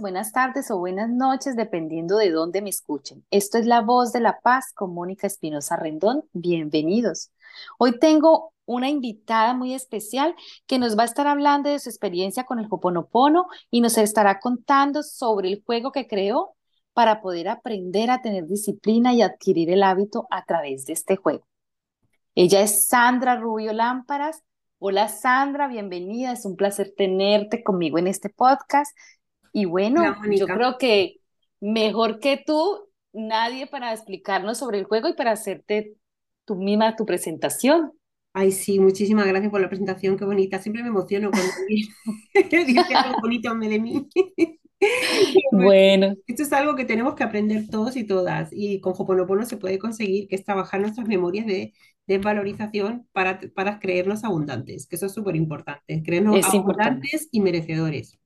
buenas tardes o buenas noches, dependiendo de dónde me escuchen. Esto es La Voz de la Paz con Mónica Espinosa Rendón. Bienvenidos. Hoy tengo una invitada muy especial que nos va a estar hablando de su experiencia con el Hoponopono y nos estará contando sobre el juego que creó para poder aprender a tener disciplina y adquirir el hábito a través de este juego. Ella es Sandra Rubio Lámparas. Hola Sandra, bienvenida. Es un placer tenerte conmigo en este podcast. Y bueno, yo creo que mejor que tú, nadie para explicarnos sobre el juego y para hacerte tú misma tu presentación. Ay, sí, muchísimas gracias por la presentación, qué bonita. Siempre me emociono cuando dice algo bonito de mí. Bueno, Esto es algo que tenemos que aprender todos y todas. Y con Hoponopono se puede conseguir, que es trabajar nuestras memorias de desvalorización para, para creernos abundantes, que eso es súper importante, creernos es importante. abundantes y merecedores.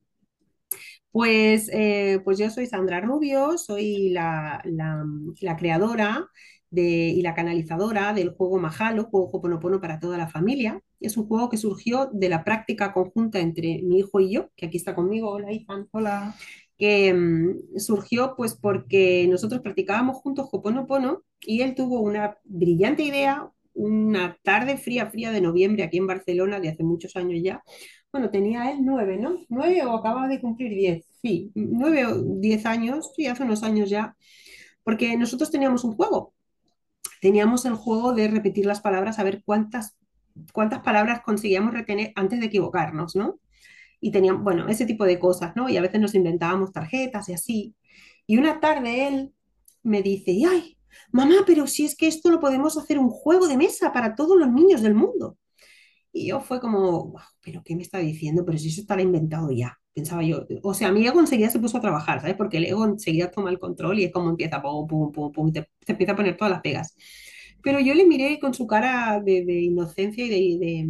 Pues, eh, pues yo soy Sandra Rubio, soy la, la- la creadora de, y la canalizadora del juego Mahalo, juego Hoponopono para toda la familia. Es un juego que surgió de la práctica conjunta entre mi hijo y yo, que aquí está conmigo. Hola, Ethan. Hola. Que mm, surgió pues porque nosotros practicábamos juntos Hoponopono y él tuvo una brillante idea una tarde fría, fría de noviembre aquí en Barcelona, de hace muchos años ya bueno, tenía él nueve, ¿no? Nueve o acababa de cumplir diez, sí, nueve o diez años, sí, hace unos años ya, porque nosotros teníamos un juego, teníamos el juego de repetir las palabras, a ver cuántas, cuántas palabras conseguíamos retener antes de equivocarnos, ¿no? Y teníamos, bueno, ese tipo de cosas, ¿no? Y a veces nos inventábamos tarjetas y así. Y una tarde él me dice, ay, mamá, pero si es que esto lo podemos hacer un juego de mesa para todos los niños del mundo. Y yo fue como, "Guau, ¿pero qué me está diciendo? Pero si eso estará inventado ya, pensaba yo. O sea, mi ego enseguida se puso a trabajar, ¿sabes? Porque el ego enseguida toma el control y es como empieza, pum, pum, pum, pum, te, te empieza a poner todas las pegas. Pero yo le miré con su cara de, inocencia y de,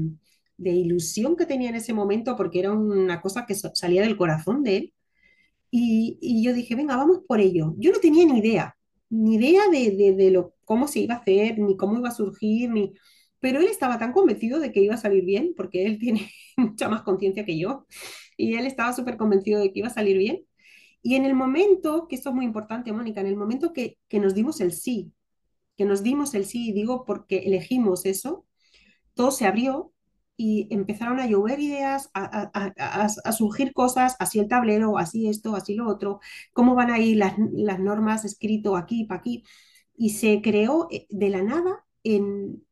de- ilusión que tenía en ese momento, porque era una cosa que salía del corazón de él. Y, y yo dije, venga, vamos por ello. Yo no tenía ni idea, ni idea de, de, de lo, cómo se iba a hacer, ni cómo iba a surgir, ni... Pero él estaba tan convencido de que iba a salir bien, porque él tiene mucha más conciencia que yo, y él estaba súper convencido de que iba a salir bien. Y en el momento, que esto es muy importante, Mónica, en el momento que, que nos dimos el sí, que nos dimos el sí, digo porque elegimos eso, todo se abrió y empezaron a llover ideas, a, surgir cosas, así el tablero, así esto, así lo otro, cómo van a ir las, las normas escrito aquí, para aquí. Y se creó eh, de la nada en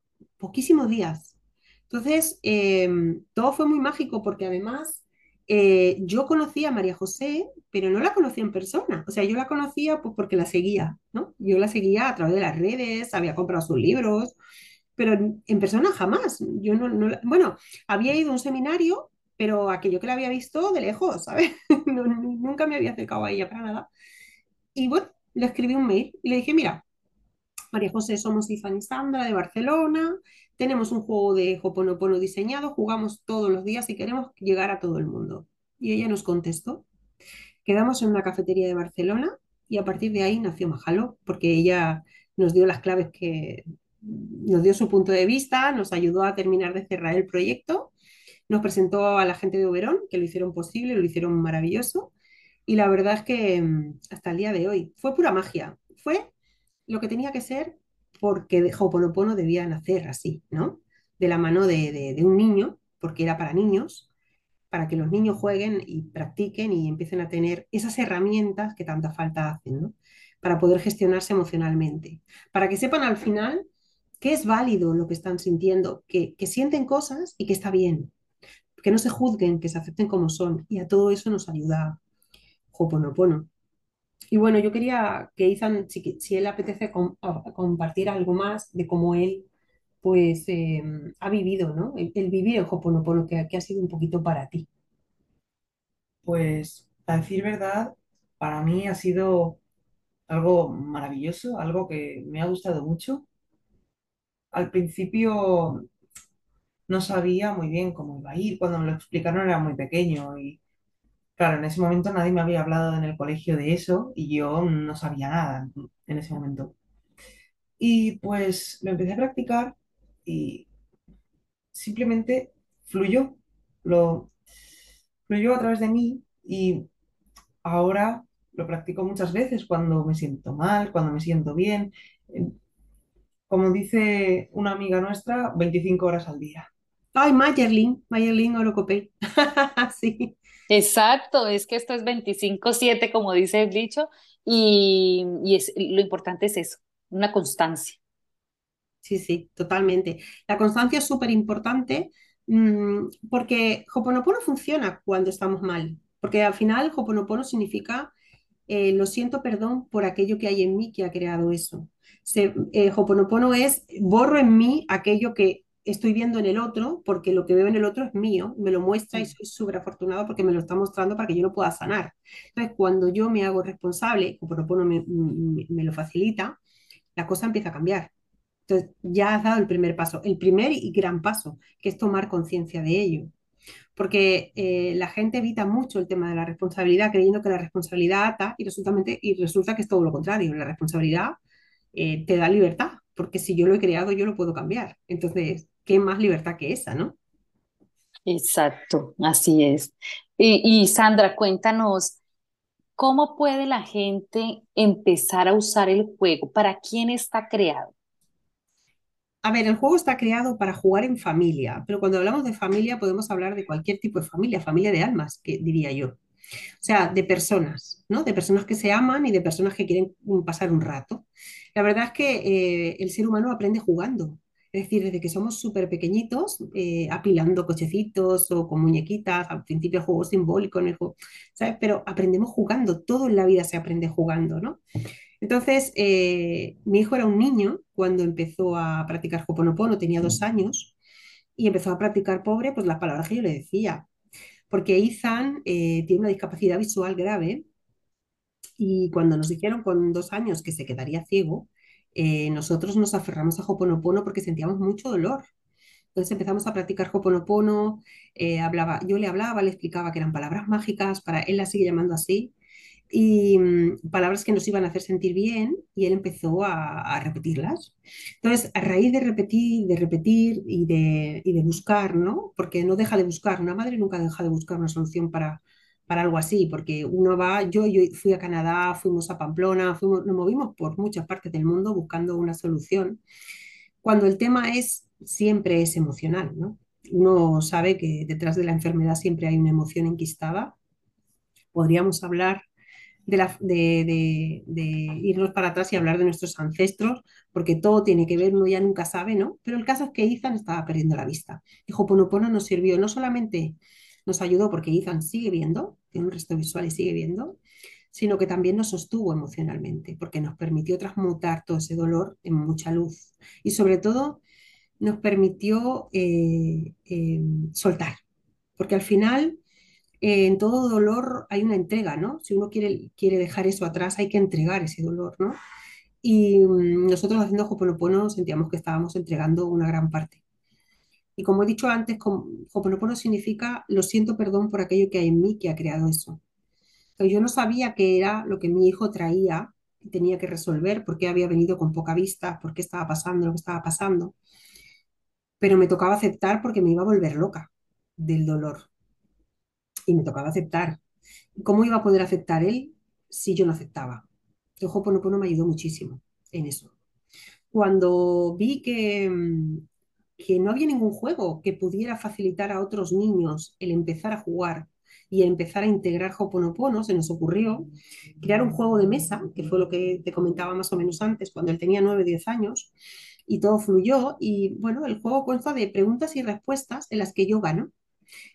poquísimos días. Entonces, em, todo fue muy mágico porque además eh, yo conocía a María José, pero no la conocía en persona. O sea, yo la conocía pues, porque la seguía, ¿no? Yo la seguía a través de las redes, había comprado sus libros, pero en, persona jamás. Yo no, no bueno, había ido a un seminario, pero aquello que la había visto de lejos, ¿sabes? Nunca me había acercado a ella para nada. Y bueno, le escribí un mail y le dije, mira, María José, somos Ifan y Sandra de Barcelona, tenemos un juego de Hoponopono diseñado, jugamos todos los días y queremos llegar a todo el mundo. Y ella nos contestó. Quedamos en una cafetería de Barcelona y a partir de ahí nació Mahalo, porque ella nos dio las claves que nos dio su punto de vista, nos ayudó a terminar de cerrar el proyecto, nos presentó a la gente de Oberón, que lo hicieron posible, lo hicieron maravilloso, y la verdad es que mm, hasta el día de hoy fue pura magia, fue lo que tenía que ser porque de Ho'oponopono debía nacer así, ¿no? De la mano de, de- un niño, porque era para niños, para que los niños jueguen y practiquen y empiecen a tener esas herramientas que tanta falta hacen, ¿no? Para poder gestionarse emocionalmente, para que sepan al final que es válido lo que están sintiendo, que, que sienten cosas y que está bien, que no se juzguen, que se acepten como son. Y a todo eso nos ayuda Ho'oponopono. Y bueno, yo quería que Ethan, si, si él apetece compartir algo más de cómo él pues eh, ha vivido, ¿no? El, el vivir el Ho'oponopono, que, que ha sido un poquito para ti. Pues, a decir verdad, para mí ha sido algo maravilloso, algo que me ha gustado mucho. Al principio no sabía muy bien cómo iba a ir, cuando me lo explicaron era muy pequeño y claro, en ese momento nadie me había hablado en el colegio de eso y yo no sabía nada en ese momento. Y pues lo empecé a practicar y simplemente fluyó, lo fluyó a través de mí y ahora lo practico muchas veces cuando me siento mal, cuando me siento bien. Como dice una amiga nuestra, 25 horas al día. Ay, Mayerlin, Mayerlin Orocopé. Sí, Exacto, es que esto es veinticinco siete como dice el dicho, y, y es, lo importante es eso, una constancia. sí, sí, totalmente. La constancia es súper importante mm, porque Hoponopono funciona cuando estamos mal. Porque al final Hoponopono significa eh, lo siento, perdón por aquello que hay en mí que ha creado eso. Se, eh, Hoponopono es borro en mí aquello que estoy viendo en el otro, porque lo que veo en el otro es mío, me lo muestra y soy súper afortunado porque me lo está mostrando para que yo lo pueda sanar. Entonces, cuando yo me hago responsable, Hoponopono me, me, me lo facilita, la cosa empieza a cambiar. Entonces, ya has dado el primer paso, el primer y gran paso, que es tomar conciencia de ello porque eh, la gente evita mucho el tema de la responsabilidad, creyendo que la responsabilidad ata y, resultamente, y resulta que es todo lo contrario. La responsabilidad eh, te da libertad, porque si yo lo he creado, yo lo puedo cambiar. Entonces, ¿qué más libertad que esa, no? Exacto, así es. Y, y Sandra, cuéntanos, ¿cómo puede la gente empezar a usar el juego? ¿Para quién está creado? A ver, el juego está creado para jugar en familia, pero cuando hablamos de familia podemos hablar de cualquier tipo de familia, familia de almas, que diría yo. O sea, de personas, ¿no? De personas que se aman y de personas que quieren pasar un rato. La verdad es que eh, el ser humano aprende jugando. Es decir, desde que somos súper pequeñitos, eh, apilando cochecitos o con muñequitas, al principio el juego simbólico, en el juego, ¿sabes? Pero aprendemos jugando, todo en la vida se aprende jugando, ¿no? Entonces, eh, mi hijo era un niño cuando empezó a practicar Hoponopono, tenía dos años, y empezó a practicar pobre, pues las palabras que yo le decía porque Ethan eh, tiene una discapacidad visual grave y cuando nos dijeron con dos años que se quedaría ciego, eh, nosotros nos aferramos a Hoponopono porque sentíamos mucho dolor. Entonces empezamos a practicar Hoponopono, eh, hablaba, yo le hablaba, le explicaba que eran palabras mágicas, para él las sigue llamando así, y mm, palabras que nos iban a hacer sentir bien, y él empezó a, a repetirlas. Entonces, a raíz de repetir, de repetir y de, y de buscar, ¿no? Porque no deja de buscar, una madre nunca deja de buscar una solución para, para algo así, porque uno va, yo, yo fui a Canadá, fuimos a Pamplona, fuimos, nos movimos por muchas partes del mundo buscando una solución, cuando el tema es, siempre es emocional, ¿no? Uno sabe que detrás de la enfermedad siempre hay una emoción enquistada. Podríamos hablar de, de, de, irnos para atrás y hablar de nuestros ancestros, porque todo tiene que ver, uno ya nunca sabe, ¿no? Pero el caso es que Ethan estaba perdiendo la vista. Y Hoponopono nos sirvió, no solamente nos ayudó porque Ethan sigue viendo, tiene un resto visual y sigue viendo, sino que también nos sostuvo emocionalmente, porque nos permitió transmutar todo ese dolor en mucha luz. Y sobre todo nos permitió eh, eh, soltar, porque al final eh, en todo dolor hay una entrega, ¿no? Si uno quiere, quiere dejar eso atrás, hay que entregar ese dolor, ¿no? Y mm, nosotros haciendo Hoponopono sentíamos que estábamos entregando una gran parte. Y como he dicho antes, Hoponopono significa lo siento, perdón por aquello que hay en mí que ha creado eso. Entonces, yo no sabía qué era lo que mi hijo traía y tenía que resolver, por qué había venido con poca vista, por qué estaba pasando lo que estaba pasando, pero me tocaba aceptar porque me iba a volver loca del dolor y me tocaba aceptar. ¿Cómo iba a poder aceptar él si yo no aceptaba? El Ho'oponopono me ayudó muchísimo en eso. Cuando vi que, mm, que no había ningún juego que pudiera facilitar a otros niños el empezar a jugar y empezar a integrar Ho'oponopono, se nos ocurrió crear un juego de mesa, que fue lo que te comentaba más o menos antes, cuando él tenía 9 o 10 años, y todo fluyó. Y bueno, el juego consta de preguntas y respuestas en las que yo gano.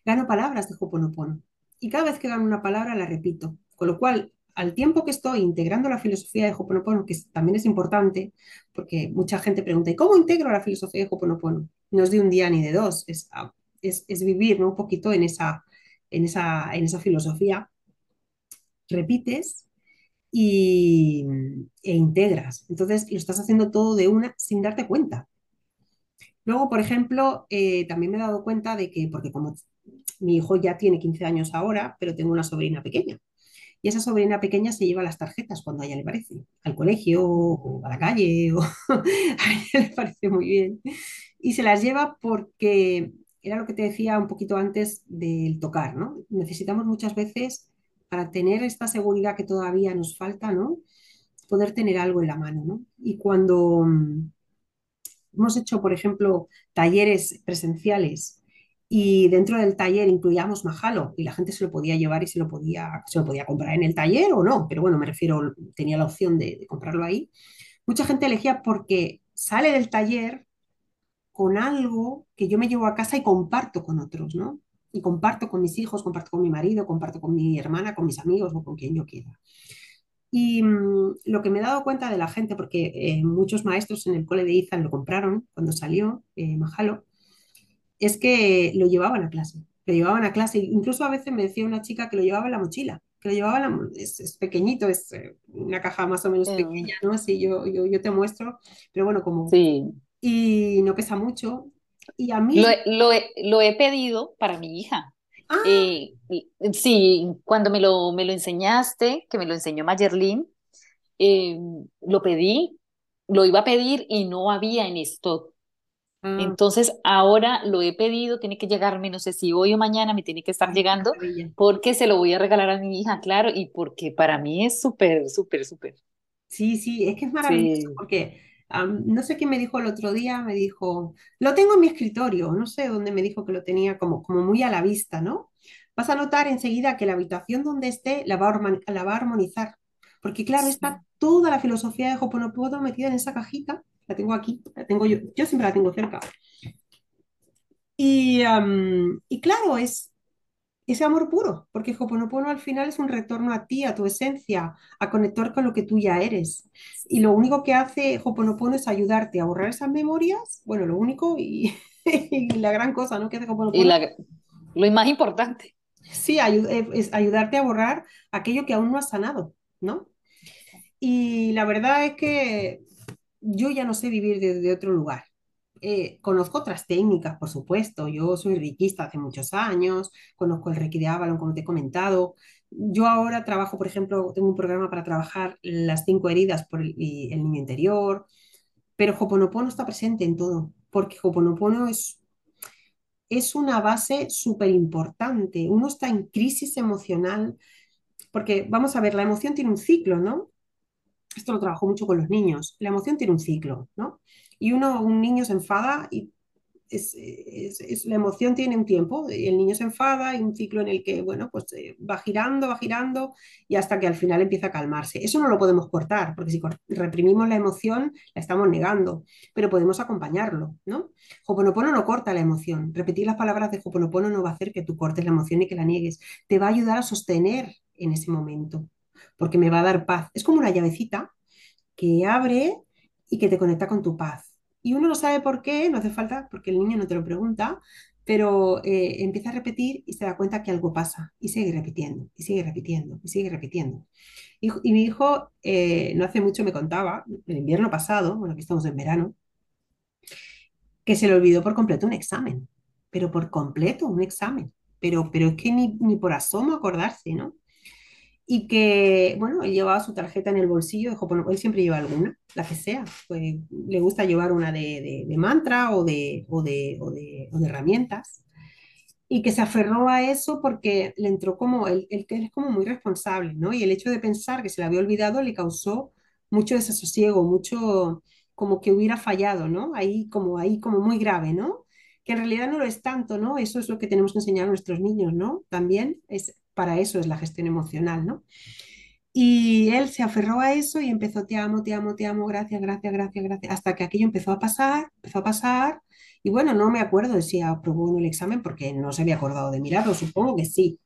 Gano palabras de Ho'oponopono. Y cada vez que gano una palabra la repito. Con lo cual, al tiempo que estoy integrando la filosofía de Ho'oponopono, que también es importante, porque mucha gente pregunta, ¿y cómo integro la filosofía de Ho'oponopono? No es de un día ni de dos, es, a- es, es vivir, ¿no? un poquito en esa, en esa, en esa filosofía. Repites y, e integras. Entonces, lo estás haciendo todo de una sin darte cuenta. Luego, por ejemplo, eh, también me he dado cuenta de que, porque como mi hijo ya tiene 15 años ahora, pero tengo una sobrina pequeña. Y esa sobrina pequeña se lleva las tarjetas cuando a ella le parece, al colegio o a la calle, o a ella le parece muy bien. Y se las lleva porque era lo que te decía un poquito antes del tocar, ¿no? Necesitamos muchas veces para tener esta seguridad que todavía nos falta, ¿no? Poder tener algo en la mano, ¿no? Y cuando mm, hemos hecho, por ejemplo, talleres presenciales y dentro del taller incluíamos Mahalo y la gente se lo podía llevar y se lo podía, se lo podía comprar en el taller o no, pero bueno, me refiero, tenía la opción de, comprarlo ahí. Mucha gente elegía porque sale del taller con algo que yo me llevo a casa y comparto con otros, ¿no? Y comparto con mis hijos, comparto con mi marido, comparto con mi hermana, con mis amigos o con quien yo quiera. Y mm, lo que me he dado cuenta de la gente, porque eh, muchos maestros en el cole de Izan lo compraron cuando salió eh, Mahalo, es que lo llevaban a clase. Lo llevaban a clase. Incluso a veces me decía una chica que lo llevaba en la mochila, que lo llevaba en la, es, es pequeñito, es eh, una caja más o menos pequeña, ¿no? Así yo, yo, yo te muestro, pero bueno, como... sí, Y no pesa mucho. Y a mí, lo he- lo he pedido para mi hija. ah, Eh, sí, cuando me lo, me lo enseñaste, que me lo enseñó Mayerlin, eh, lo pedí, lo iba a pedir y no había en stock. Ah, Entonces ahora lo he pedido, tiene que llegarme, no sé si hoy o mañana me tiene que estar ay, qué llegando, porque se lo voy a regalar a mi hija, claro, y porque para mí es súper, súper, súper. Sí, sí, es que es maravilloso Sí, porque no sé quién me dijo el otro día, me dijo, lo tengo en mi escritorio, no sé dónde me dijo que lo tenía como, como muy a la vista, ¿no? Vas a notar enseguida que la habitación donde esté la va a, la va a armonizar, porque claro, está toda la filosofía de Hoponopono metida en esa cajita, la tengo aquí, la tengo yo, yo siempre la tengo cerca. Y, y claro, es ese amor puro, porque Hoponopono al final es un retorno a ti, a tu esencia, a conectar con lo que tú ya eres. Y lo único que hace Hoponopono es ayudarte a borrar esas memorias, bueno, lo único y, y la gran cosa, ¿no? que hace Y Hoponopono, la, lo más importante. sí, ayu- eh, es ayudarte a borrar aquello que aún no has sanado, ¿no? Y la verdad es que yo ya no sé vivir desde otro lugar. Eh, conozco otras técnicas, por supuesto. Yo soy reikista hace muchos años, conozco el Reiki de Avalon, como te he comentado. Yo ahora trabajo, por ejemplo, tengo un programa para trabajar las cinco heridas por el, el niño interior, pero Hoponopono está presente en todo, porque Hoponopono es, es una base súper importante. Uno está en crisis emocional, porque vamos a ver, la emoción tiene un ciclo, ¿no? Esto lo trabajo mucho con los niños, la emoción tiene un ciclo, ¿no? Y uno, un niño se enfada y es, es- es- la emoción tiene un tiempo, el niño se enfada y un ciclo en el que, bueno, pues eh, va girando, va girando y hasta que al final empieza a calmarse. Eso no lo podemos cortar, porque si reprimimos la emoción, la estamos negando, pero podemos acompañarlo, ¿no? Hoponopono no corta la emoción. Repetir las palabras de Hoponopono no va a hacer que tú cortes la emoción y que la niegues. Te va a ayudar a sostener en ese momento, porque me va a dar paz. Es como una llavecita que abre y que te conecta con tu paz. Y uno no sabe por qué, no hace falta, porque el niño no te lo pregunta, pero eh, empieza a repetir y se da cuenta que algo pasa y sigue repitiendo, y sigue repitiendo, y sigue repitiendo. Y, mi hijo eh, no hace mucho me contaba, el invierno pasado, bueno, aquí estamos en verano, que se le olvidó por completo un examen, pero por completo un examen, pero, pero es que ni, ni por asomo acordarse, ¿no? Y que, bueno, él llevaba su tarjeta en el bolsillo de Hoponopono, él siempre lleva alguna, la que sea, pues le gusta llevar una de, de- mantra o de, o de, o de, herramientas, y que se aferró a eso porque le entró como, él, él es como muy responsable, ¿no? Y el hecho de pensar que se le había olvidado le causó mucho desasosiego, mucho como que hubiera fallado, ¿no? Ahí como, ahí como muy grave, ¿no? Que en realidad no lo es tanto, ¿no? Eso es lo que tenemos que enseñar a nuestros niños, ¿no? También es, para eso es la gestión emocional, ¿no? Y él se aferró a eso y empezó, te amo, te amo, te amo, gracias, gracias, gracias, gracias, hasta que aquello empezó a pasar, empezó a pasar, y bueno, no me acuerdo de si aprobó el examen porque no se había acordado de mirarlo, supongo que sí,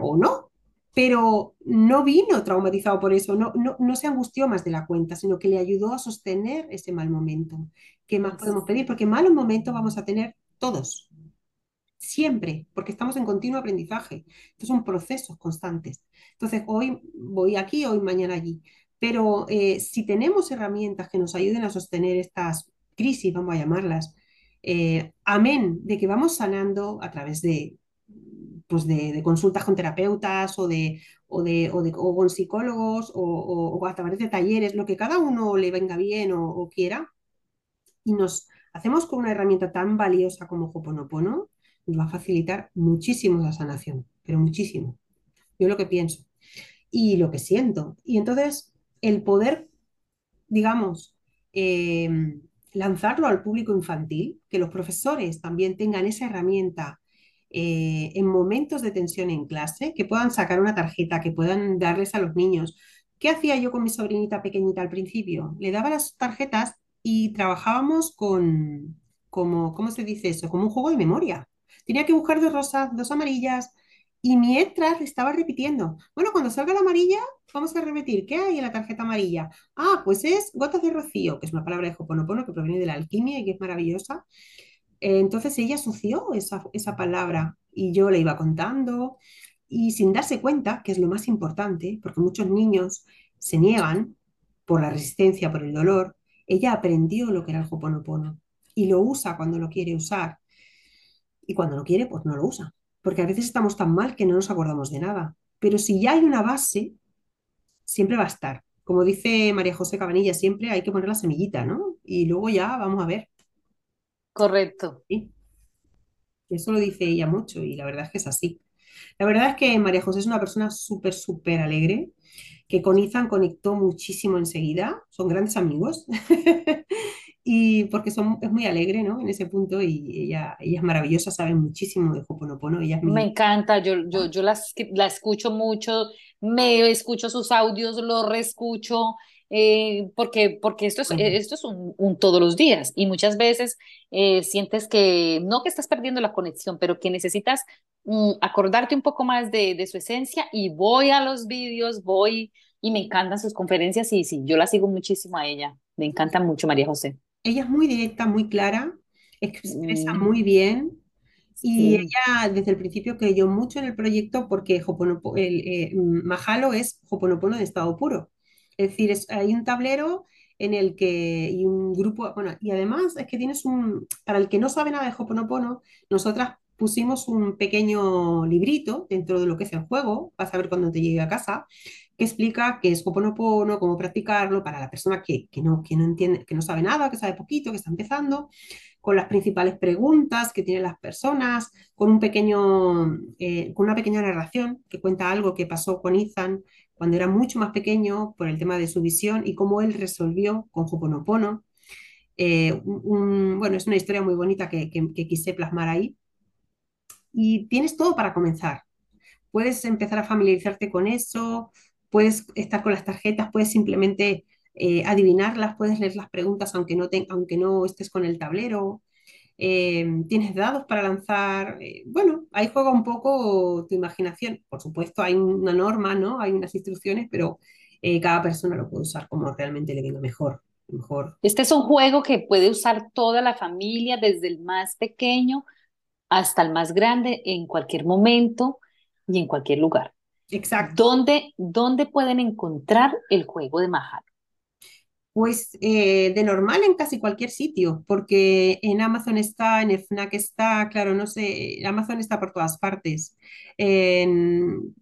o no, pero no vino traumatizado por eso, no, no, no se angustió más de la cuenta, sino que le ayudó a sostener ese mal momento. ¿Qué más podemos pedir? Porque malos momentos vamos a tener todos, siempre, porque estamos en continuo aprendizaje. Estos son procesos constantes. Entonces, hoy voy aquí, hoy mañana allí. Pero eh, si tenemos herramientas que nos ayuden a sostener estas crisis, vamos a llamarlas, eh, amén de que vamos sanando a través de, pues de, consultas con terapeutas o de, o de, o con psicólogos o, o- a través de talleres, lo que cada uno le venga bien o, o quiera, y nos hacemos con una herramienta tan valiosa como Hoponopono, va a facilitar muchísimo la sanación, pero muchísimo. Yo lo que pienso. y lo que siento. Y entonces el poder, digamos, eh, lanzarlo al público infantil, que los profesores también tengan esa herramienta eh, en momentos de tensión en clase, que puedan sacar una tarjeta, que puedan darles a los niños. ¿Qué hacía yo con mi sobrinita pequeñita al principio? Le daba las tarjetas y trabajábamos con, como, ¿cómo se dice eso? Como un juego de memoria. Tenía que buscar dos rosas, dos amarillas, y mientras estaba repitiendo. Bueno, cuando salga la amarilla, vamos a repetir. ¿Qué hay en la tarjeta amarilla? Ah, pues es gotas de rocío, que es una palabra de Hoponopono que proviene de la alquimia y que es maravillosa. Eh, entonces ella asoció esa, esa palabra y yo le iba contando y sin darse cuenta, que es lo más importante, porque muchos niños se niegan por la resistencia, por el dolor, ella aprendió lo que era el Hoponopono y lo usa cuando lo quiere usar. Y cuando no quiere, pues no lo usa. Porque a veces estamos tan mal que no nos acordamos de nada. Pero si ya hay una base, siempre va a estar. Como dice María José Cabanilla, siempre hay que poner la semillita, ¿no? Y luego ya vamos a ver. Correcto. ¿sí? Eso lo dice ella mucho y la verdad es que es así. La verdad es que María José es una persona súper, súper alegre, que con Izan conectó muchísimo enseguida, son grandes amigos, y porque son, es muy alegre, ¿no? En ese punto, y ella, ella es maravillosa, sabe muchísimo de Hoponopono, ella es. Me encanta, yo, yo, yo las, la escucho mucho, me escucho sus audios, los reescucho, eh, porque, porque esto es, Bueno, esto es un, un todos los días y muchas veces eh, sientes que no que estás perdiendo la conexión, pero que necesitas mm, acordarte un poco más de, de su esencia y voy a los vídeos, voy y me encantan sus conferencias y sí, yo la sigo muchísimo a ella, me encanta mucho María José. Ella es muy directa, muy clara, expresa Mm, muy bien, y sí, ella desde el principio creyó mucho en el proyecto porque Hoponopo- el, eh, Mahalo es Hoponopono de estado puro. Es decir, es- hay un tablero en el que, y un grupo, bueno, y además es que tienes un, para el que no sabe nada de Hoponopono, nosotras pusimos un pequeño librito dentro de lo que es el juego, vas a ver cuando te llegue a casa, que explica qué es Hoponopono, cómo practicarlo para la persona que, que no, que no entiende, que no sabe nada, que sabe poquito, que está empezando con las principales preguntas que tienen las personas, con un pequeño, eh, con una pequeña narración que cuenta algo que pasó con Ethan cuando era mucho más pequeño por el tema de su visión y cómo él resolvió con Hoponopono. Eh, bueno, es una historia muy bonita que, que, que quise plasmar ahí. Y tienes todo para comenzar. Puedes empezar a familiarizarte con eso, puedes estar con las tarjetas, puedes simplemente eh, adivinarlas, puedes leer las preguntas aunque no, te- aunque no estés con el tablero eh, tienes dados para lanzar. eh, bueno, ahí juega un poco tu imaginación. Por supuesto, hay una norma, ¿no? Hay unas instrucciones, pero cada persona lo puede usar como realmente le venga mejor. Mejor. Este es un juego que puede usar toda la familia, desde el más pequeño hasta el más grande, en cualquier momento y en cualquier lugar. Exacto. ¿Dónde, dónde pueden encontrar el juego de Mahalo? Pues eh, de normal en casi cualquier sitio, porque en Amazon está, en FNAC está, claro, no sé, Amazon está por todas partes. En-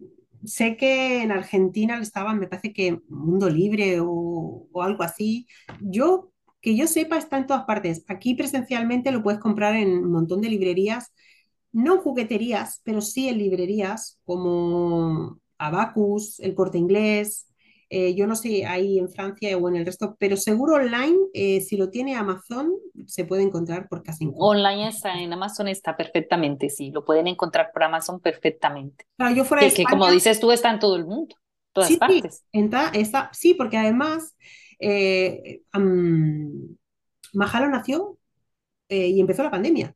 sé que en Argentina estaban, me parece que Mundo Libre o, o algo así. Yo, que yo sepa, está en todas partes. Aquí presencialmente lo puedes comprar en un montón de librerías, no en jugueterías, pero sí en librerías como Abacus, El Corte Inglés. Eh, yo no sé ahí en Francia o en el resto, pero seguro online, eh, si lo tiene Amazon, se puede encontrar por casi. Online está en Amazon, está perfectamente, sí, lo pueden encontrar por Amazon perfectamente. Claro, yo fuera de Que, que como dices tú, está en todo el mundo, todas sí, sí, partes. entra, está, sí, porque además eh, am, Mahalo nació eh, y empezó la pandemia.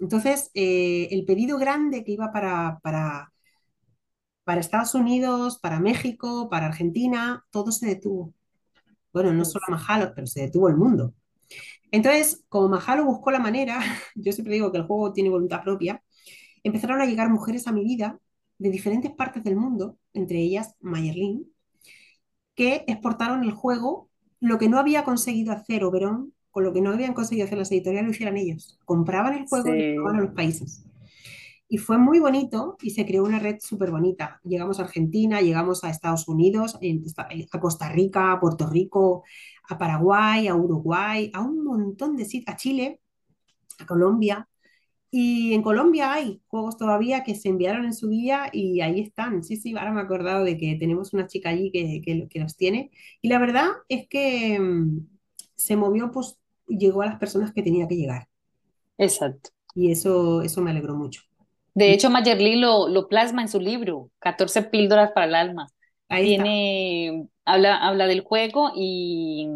Entonces, eh, el pedido grande que iba para, para, para Estados Unidos, para México, para Argentina, todo se detuvo. Bueno, no solo Mahalo, pero se detuvo el mundo. Entonces, como Mahalo buscó la manera, yo siempre digo que el juego tiene voluntad propia, empezaron a llegar mujeres a mi vida de diferentes partes del mundo, entre ellas Mayerlin, que exportaron el juego, lo que no había conseguido hacer Oberón, con lo que no habían conseguido hacer las editoriales, lo hicieran ellos. Compraban el juego y lo a Sí. los países. Y fue muy bonito y se creó una red súper bonita. Llegamos a Argentina, llegamos a Estados Unidos, en- a Costa Rica, a Puerto Rico, a Paraguay, a Uruguay, a un montón de sitios, a Chile, a Colombia. Y en Colombia hay juegos todavía que se enviaron en su día y ahí están. Sí, sí, ahora me he acordado de que tenemos una chica allí que, que, que los tiene. Y la verdad es que mm, se movió, pues llegó a las personas que tenía que llegar. Exacto. Y eso, eso me alegró mucho. De hecho, Mayerly lo, lo plasma en su libro, 14 píldoras para el alma. Ahí está. Tiene, habla, habla del juego y,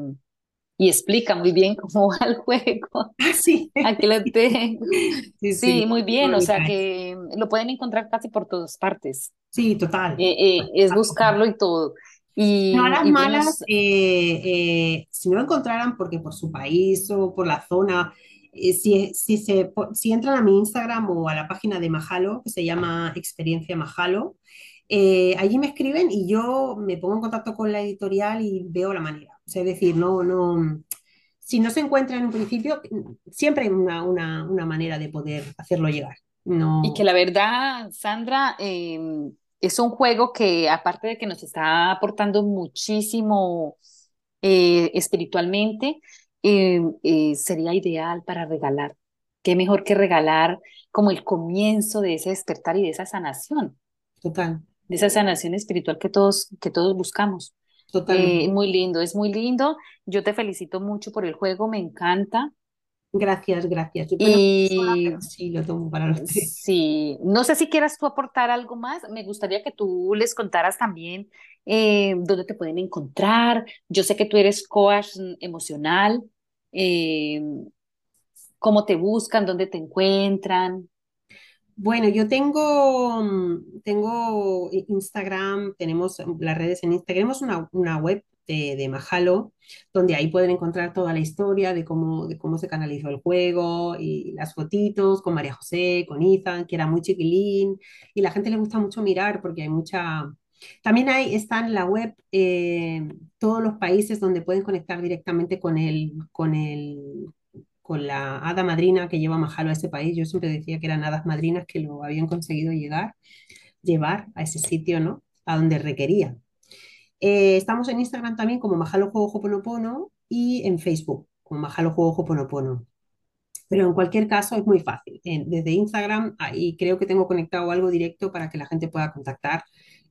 y explica muy bien cómo va el juego. Ah, sí. Aquí lo tengo. Sí, Sí, sí. muy bien, o sea que lo pueden encontrar casi por todas partes. Sí, total. Eh, eh, es buscarlo y todo. No, a Y, las y malas, eh, eh, si no lo encontraran, porque por su país o por la zona, eh, si, si, se, si entran a mi Instagram o a la página de Mahalo, que se llama Experiencia Mahalo, eh, allí me escriben y yo me pongo en contacto con la editorial y veo la manera. O sea, es decir, no, no, si no se encuentra en un principio, siempre hay una, una, una manera de poder hacerlo llegar. y que No, la verdad, Sandra, eh, es un juego que aparte de que nos está aportando muchísimo eh, espiritualmente, eh, eh, sería ideal para regalar. Qué mejor que regalar como el comienzo de ese despertar y de esa sanación, total, de esa sanación espiritual que todos, que todos buscamos. Totalmente. muy lindo, es muy lindo. Yo te felicito mucho por el juego, me encanta. Gracias, gracias. Yo sola, Y pero sí lo tomo para los tres. sí, no sé si quieras tú aportar algo más. Me gustaría que tú les contaras también eh, dónde te pueden encontrar. Yo sé que tú eres coach emocional. eh, cómo te buscan, dónde te encuentran. Bueno, yo tengo, mm, tengo Instagram, tenemos las redes en Instagram, tenemos una, una web de, de Mahalo, donde ahí pueden encontrar toda la historia de cómo, cómo se canalizó el juego y las fotitos con María José, con Ethan, que era muy chiquilín, y la gente le gusta mucho mirar porque hay mucha... También hay, está en la web eh, todos los países donde pueden conectar directamente con el, con el, con la hada madrina que lleva Mahalo a ese país. Yo siempre decía que eran hadas madrinas que lo habían conseguido llegar, llevar a ese sitio, ¿no? A donde requería. Eh, estamos en Instagram también como Mahalo Juego Hoponopono y en Facebook como Mahalo Juego Hoponopono. Pero en cualquier caso es muy fácil. Desde Instagram, ahí creo que tengo conectado algo directo para que la gente pueda contactar.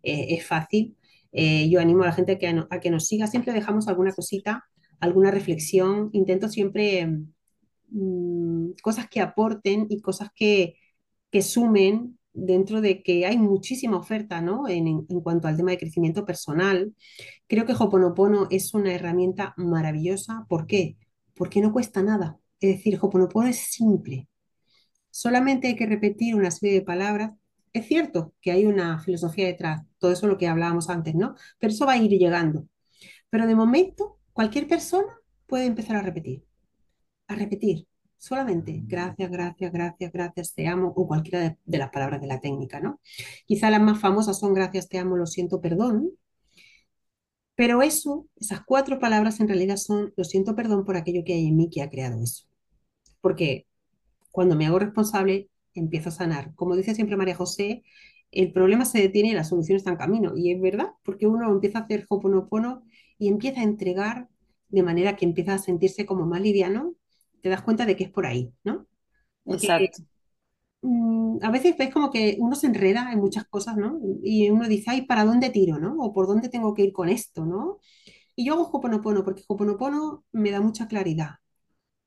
Eh, es fácil. Eh, yo animo a la gente a que, no- a que nos siga. Siempre dejamos alguna cosita, alguna reflexión. Intento siempre mm, cosas que aporten y cosas que, que sumen dentro de que hay muchísima oferta, ¿no? En, en- cuanto al tema de crecimiento personal. Creo que Hoponopono es una herramienta maravillosa. ¿Por qué? Porque no cuesta nada. Es decir, Hoponopono es simple. Solamente hay que repetir una serie de palabras. Es cierto que hay una filosofía detrás, todo eso lo que hablábamos antes, ¿no? Pero eso va a ir llegando. Pero de momento, cualquier persona puede empezar a repetir a repetir solamente gracias, gracias, gracias, gracias, te amo, o cualquiera de, las palabras de la técnica, ¿no? Quizá las más famosas son gracias, te amo, lo siento, perdón, pero eso, esas cuatro palabras en realidad son lo siento, perdón por aquello que hay en mí que ha creado eso. Porque cuando me hago responsable, empiezo a sanar. Como dice siempre María José, el problema se detiene y la solución está en camino. Y es verdad, porque uno empieza a hacer Hoponopono y empieza a entregar de manera que empieza a sentirse como más liviano, te das cuenta de que es por ahí, ¿no? Porque Exacto. mm, a veces ves como que uno se enreda en muchas cosas, ¿no? Y uno dice, ay, ¿para dónde tiro, no? O ¿por dónde tengo que ir con esto, no? Y yo hago Hoponopono porque Hoponopono me da mucha claridad.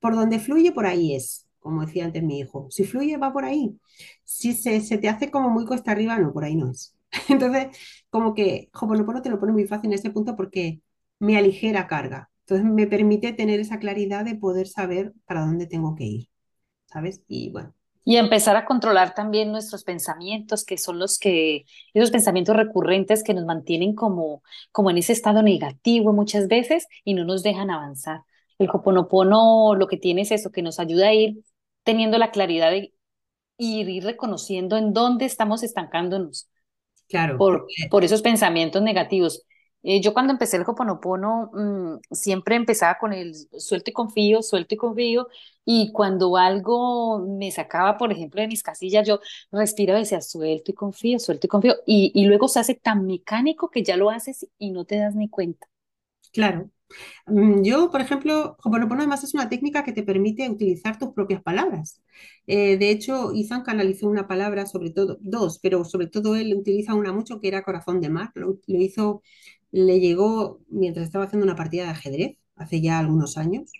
Por donde fluye, por ahí es, como decía antes mi hijo. Si fluye, va por ahí. Si se, se te hace como muy cuesta arriba, no, por ahí no es. Entonces, como que Hoponopono te lo pone muy fácil en ese punto porque me aligera carga. Entonces, me permite tener esa claridad de poder saber para dónde tengo que ir, ¿sabes? Y bueno, Y empezar a controlar también nuestros pensamientos, que son los que, esos pensamientos recurrentes que nos mantienen como, como en ese estado negativo muchas veces y no nos dejan avanzar. El Hoponopono lo que tiene es eso, que nos ayuda a ir teniendo la claridad de ir, ir reconociendo en dónde estamos estancándonos claro, por, por esos pensamientos negativos. Eh, yo cuando empecé el Hoponopono, mm, siempre empezaba con el suelto y confío, suelto y confío, y cuando algo me sacaba, por ejemplo, de mis casillas, yo respiraba y decía, suelto y confío, suelto y confío, y, y luego se hace tan mecánico que ya lo haces y no te das ni cuenta. claro. Mm, Yo, por ejemplo, Ho'oponopono además es una técnica que te permite utilizar tus propias palabras. Eh, de hecho, Ethan canalizó una palabra, sobre todo, dos, pero sobre todo él utiliza una mucho que era corazón de mar. Lo hizo, le llegó mientras estaba haciendo una partida de ajedrez, hace ya algunos años.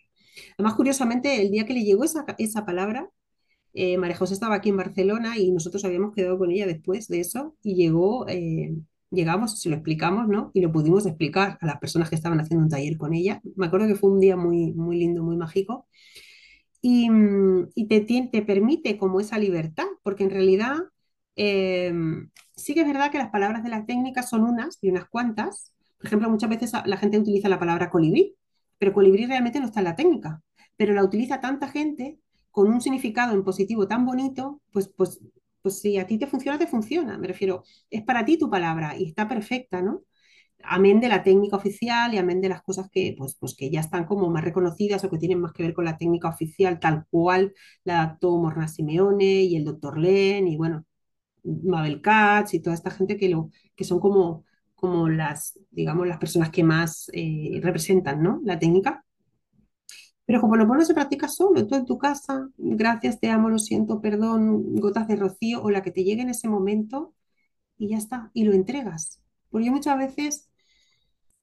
Además, curiosamente, el día que le llegó esa, esa palabra, eh, María José estaba aquí en Barcelona y nosotros habíamos quedado con ella después de eso y llegó, eh, llegamos, se lo explicamos, ¿no? Y lo pudimos explicar a las personas que estaban haciendo un taller con ella. Me acuerdo que fue un día muy, muy lindo, muy mágico y, y te, te permite como esa libertad, porque en realidad eh, sí que es verdad que las palabras de la técnica son unas y unas cuantas. Ejemplo, muchas veces la gente utiliza la palabra colibrí, pero colibrí realmente no está en la técnica, pero la utiliza tanta gente con un significado en positivo tan bonito, pues, pues, pues si a ti te funciona, te funciona. Me refiero, es para ti tu palabra y está perfecta, ¿no? amén de la técnica oficial y amén de las cosas que, pues, pues que ya están como más reconocidas o que tienen más que ver con la técnica oficial, tal cual la adaptó Morna Simeone y el doctor Len y bueno, Mabel Katz y toda esta gente que, lo, que son como, como las, digamos, las personas que más eh, representan, ¿no? La técnica. Pero como lo se practica solo, tú en tu casa, gracias, te amo, lo siento, perdón, gotas de rocío o la que te llegue en ese momento y ya está, y lo entregas. Porque muchas veces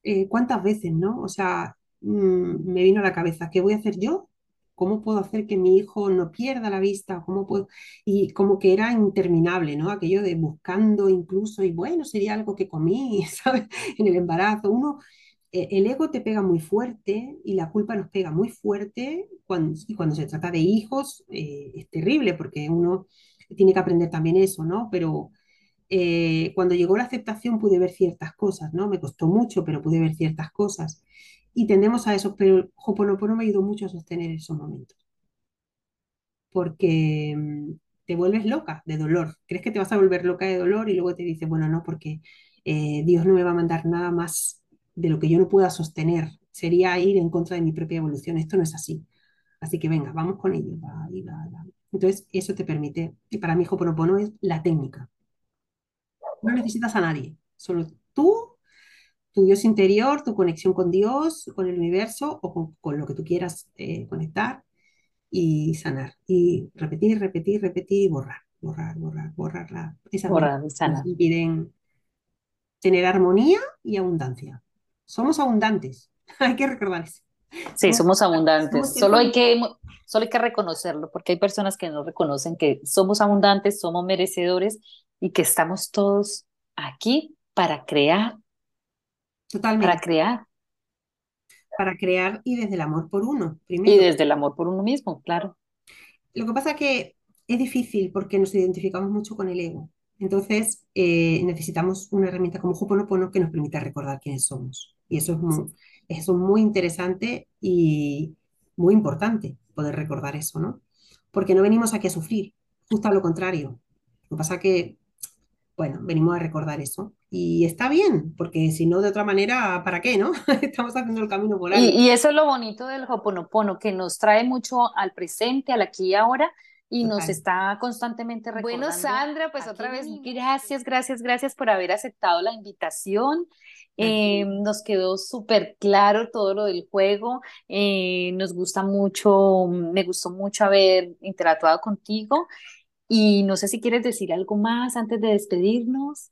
eh, ¿cuántas veces, no? O sea, mm, me vino a la cabeza, ¿qué voy a hacer yo? ¿Cómo puedo hacer que mi hijo no pierda la vista? ¿Cómo puedo? Y como que era interminable, ¿no? Aquello de buscando incluso, y bueno, sería algo que comí, ¿sabes? En el embarazo. Uno, eh, el ego te pega muy fuerte y la culpa nos pega muy fuerte cuando, y cuando se trata de hijos, eh, es terrible porque uno tiene que aprender también eso, ¿no? Pero eh, cuando llegó la aceptación pude ver ciertas cosas, ¿no? Me costó mucho, pero pude ver ciertas cosas. Y tendemos a eso, pero Ho'oponopono me ayudó mucho a sostener esos momentos, porque mm, te vuelves loca de dolor. Crees que te vas a volver loca de dolor y luego te dices, bueno, no, porque eh, Dios no me va a mandar nada más de lo que yo no pueda sostener. Sería ir en contra de mi propia evolución. Esto no es así. Así que venga, vamos con ello. Entonces, eso te permite, y para mí Ho'oponopono es la técnica. No necesitas a nadie, solo tú, tu Dios interior, tu conexión con Dios, con el universo o con, con lo que tú quieras eh, conectar y sanar. Y repetir, repetir, repetir y borrar, borrar, borrar, borrar la- esas Borrar y que nos sanar. impiden tener armonía y abundancia. Somos abundantes, hay que recordar eso. Sí, Somos, abundantes. Solo hay que, solo hay que reconocerlo, porque hay personas que no reconocen que somos abundantes, somos merecedores y que estamos todos aquí para crear, para Totalmente, crear. para crear y desde el amor por uno, Y primero. desde el amor por uno mismo, claro. Lo que pasa es que es difícil porque nos identificamos mucho con el ego. Entonces, eh, necesitamos una herramienta como Ho'oponopono que nos permita recordar quiénes somos. Y eso es muy, eso es muy interesante y muy importante poder recordar eso, ¿no? Porque no venimos aquí a sufrir, justo a lo contrario. Lo que pasa es que, bueno, venimos a recordar eso. Y está bien, porque si no, de otra manera, ¿para qué, no? Estamos haciendo el camino por Y, algo. y eso es lo bonito del Hoponopono, que nos trae mucho al presente, al aquí y ahora, y nos está constantemente Bueno, recordando. Sandra, pues otra vez. Gracias, gracias, gracias por haber aceptado la invitación. Eh, nos quedó súper claro todo lo del juego. Eh, nos gusta mucho, me gustó mucho haber interactuado contigo. Y no sé si quieres decir algo más antes de despedirnos.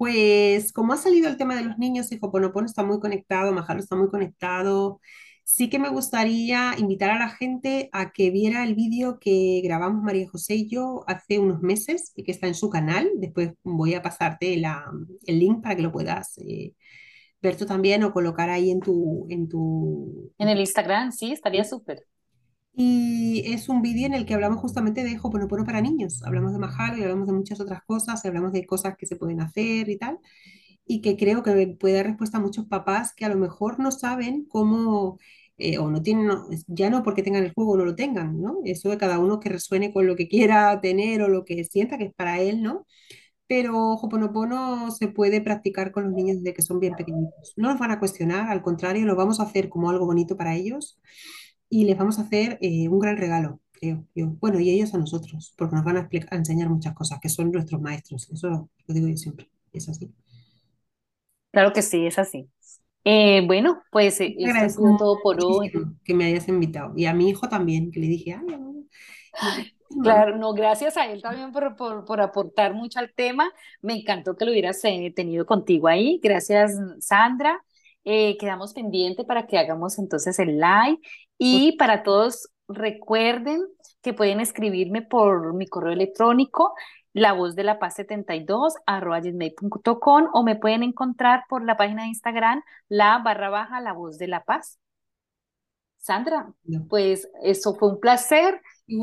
Pues como ha salido el tema de los niños y Hoponopono está muy conectado, Mahalo está muy conectado, sí que me gustaría invitar a la gente a que viera el vídeo que grabamos María José y yo hace unos meses y que está en su canal. Después voy a pasarte la- el link para que lo puedas eh, ver tú también o colocar ahí en tu, en tu, En el Instagram, sí, estaría súper. Y es un vídeo en el que hablamos justamente de Ho'oponopono para niños. Hablamos de Mahalo y hablamos de muchas otras cosas, y hablamos de cosas que se pueden hacer y tal. Y que creo que puede dar respuesta a muchos papás que a lo mejor no saben cómo, eh, o no tienen, no- ya no porque tengan el juego o no lo tengan, ¿no? Eso de cada uno que resuene con lo que quiera tener o lo que sienta que es para él, ¿no? Pero Ho'oponopono se puede practicar con los niños desde que son bien pequeñitos. No los van a cuestionar, al contrario, lo vamos a hacer como algo bonito para ellos y les vamos a hacer eh, un gran regalo, creo yo. Bueno, y ellos a nosotros, porque nos van a, a enseñar muchas cosas, que son nuestros maestros. Eso lo digo yo siempre, es así. Claro que sí, es así. Eh, bueno, pues eh, esto ha agradezco sido todo por hoy. que me hayas invitado. Y a mi hijo también, que le dije, ay. Claro, no, gracias a él también por, por, por aportar mucho al tema. Me encantó que lo hubieras eh, tenido contigo ahí. Gracias, Sandra. Eh, quedamos pendientes para que hagamos entonces el live. Y para todos, recuerden que pueden escribirme por mi correo electrónico, la voz de la paz 72 arroba gmail.com o me pueden encontrar por la página de Instagram, la barra baja, la voz de la paz. Sandra, No. pues eso fue un placer.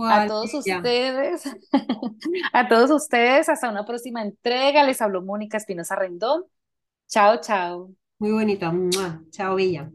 A todos ya. ustedes, a todos ustedes, hasta una próxima entrega. Les habló Mónica Espinosa Rendón. Chao, chao. Muy bonito. Chao, Bella.